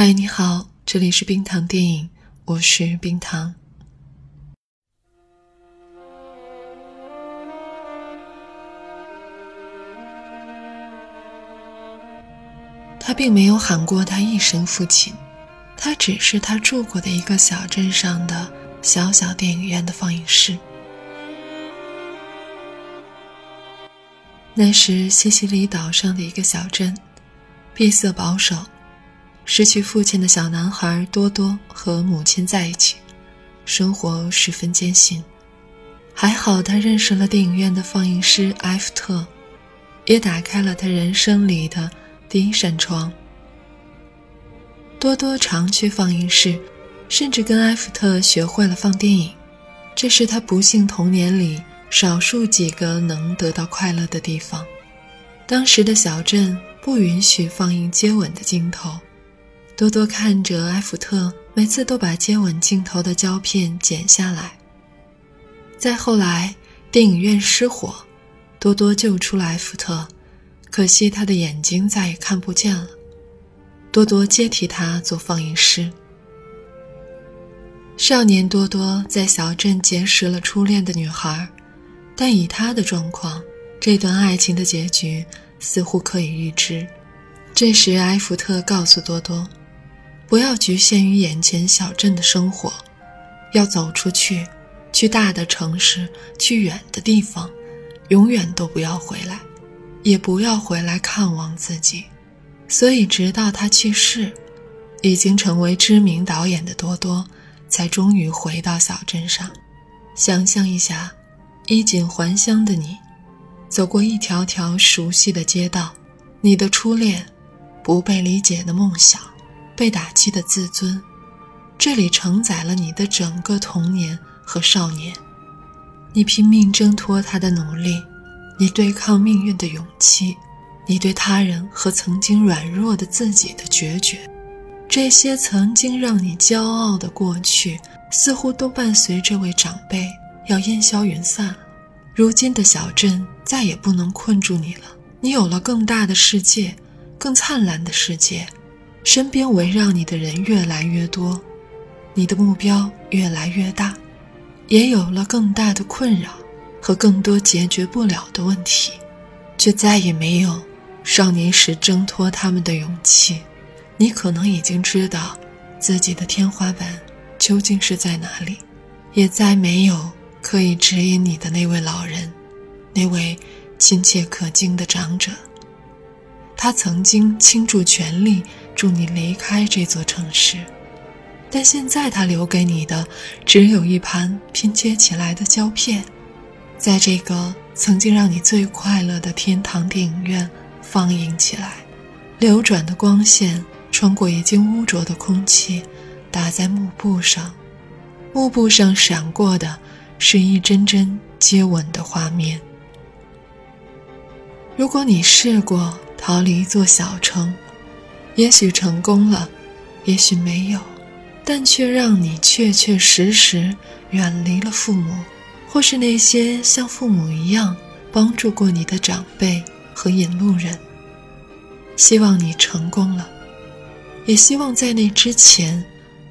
嗨，你好，这里是冰糖电影，我是冰糖。他并没有喊过他一声父亲，他只是他住过的一个小镇上的小小电影院的放映室。那时西西里岛上的一个小镇，闭塞保守。失去父亲的小男孩多多和母亲在一起，生活十分艰辛。还好他认识了电影院的放映师埃弗特，也打开了他人生里的。第一扇窗。多多常去放映室，甚至跟埃弗特学会了放电影。这是他不幸童年里少数几个能得到快乐的地方。当时的小镇不允许放映接吻的镜头，多多看着埃弗特每次都把接吻镜头的胶片剪下来。再后来，电影院失火，多多救出了埃弗特。可惜他的眼睛再也看不见了。多多接替他做放映师。少年多多在小镇结识了初恋的女孩，但以他的状况，这段爱情的结局似乎可以预知。这时，埃弗特告诉多多，不要局限于眼前小镇的生活，要走出去，去大的城市，去远的地方，永远都不要回来。也不要回来看望自己，所以直到他去世，已经成为知名导演的多多，才终于回到小镇上。想象一下，衣锦还乡的你，走过一条条熟悉的街道，你的初恋，不被理解的梦想，被打击的自尊，这里承载了你的整个童年和少年，你拼命挣脱他的努力。你对抗命运的勇气，你对他人和曾经软弱的自己的决绝，这些曾经让你骄傲的过去，似乎都伴随这位长辈要烟消云散了。如今的小镇再也不能困住你了，你有了更大的世界，更灿烂的世界，身边围绕你的人越来越多，你的目标越来越大，也有了更大的困扰。和更多解决不了的问题，却再也没有少年时挣脱他们的勇气。你可能已经知道自己的天花板究竟是在哪里，也再没有可以指引你的那位老人，那位亲切可敬的长者。他曾经倾注全力助你离开这座城市，但现在他留给你的只有一盘拼接起来的胶片。在这个曾经让你最快乐的天堂电影院放映起来，流转的光线穿过已经污浊的空气，打在幕布上，幕布上闪过的是一帧帧接吻的画面。如果你试过逃离一座小城，也许成功了，也许没有，但却让你确确实实远离了父母。或是那些像父母一样帮助过你的长辈和引路人。希望你成功了，也希望在那之前，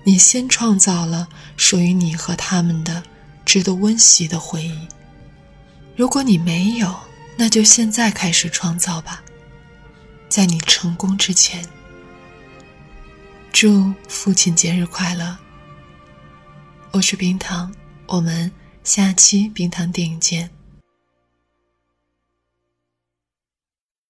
你先创造了属于你和他们的值得温习的回忆。如果你没有，那就现在开始创造吧，在你成功之前。祝父亲节日快乐！我是冰糖，我们。下期冰糖电影见。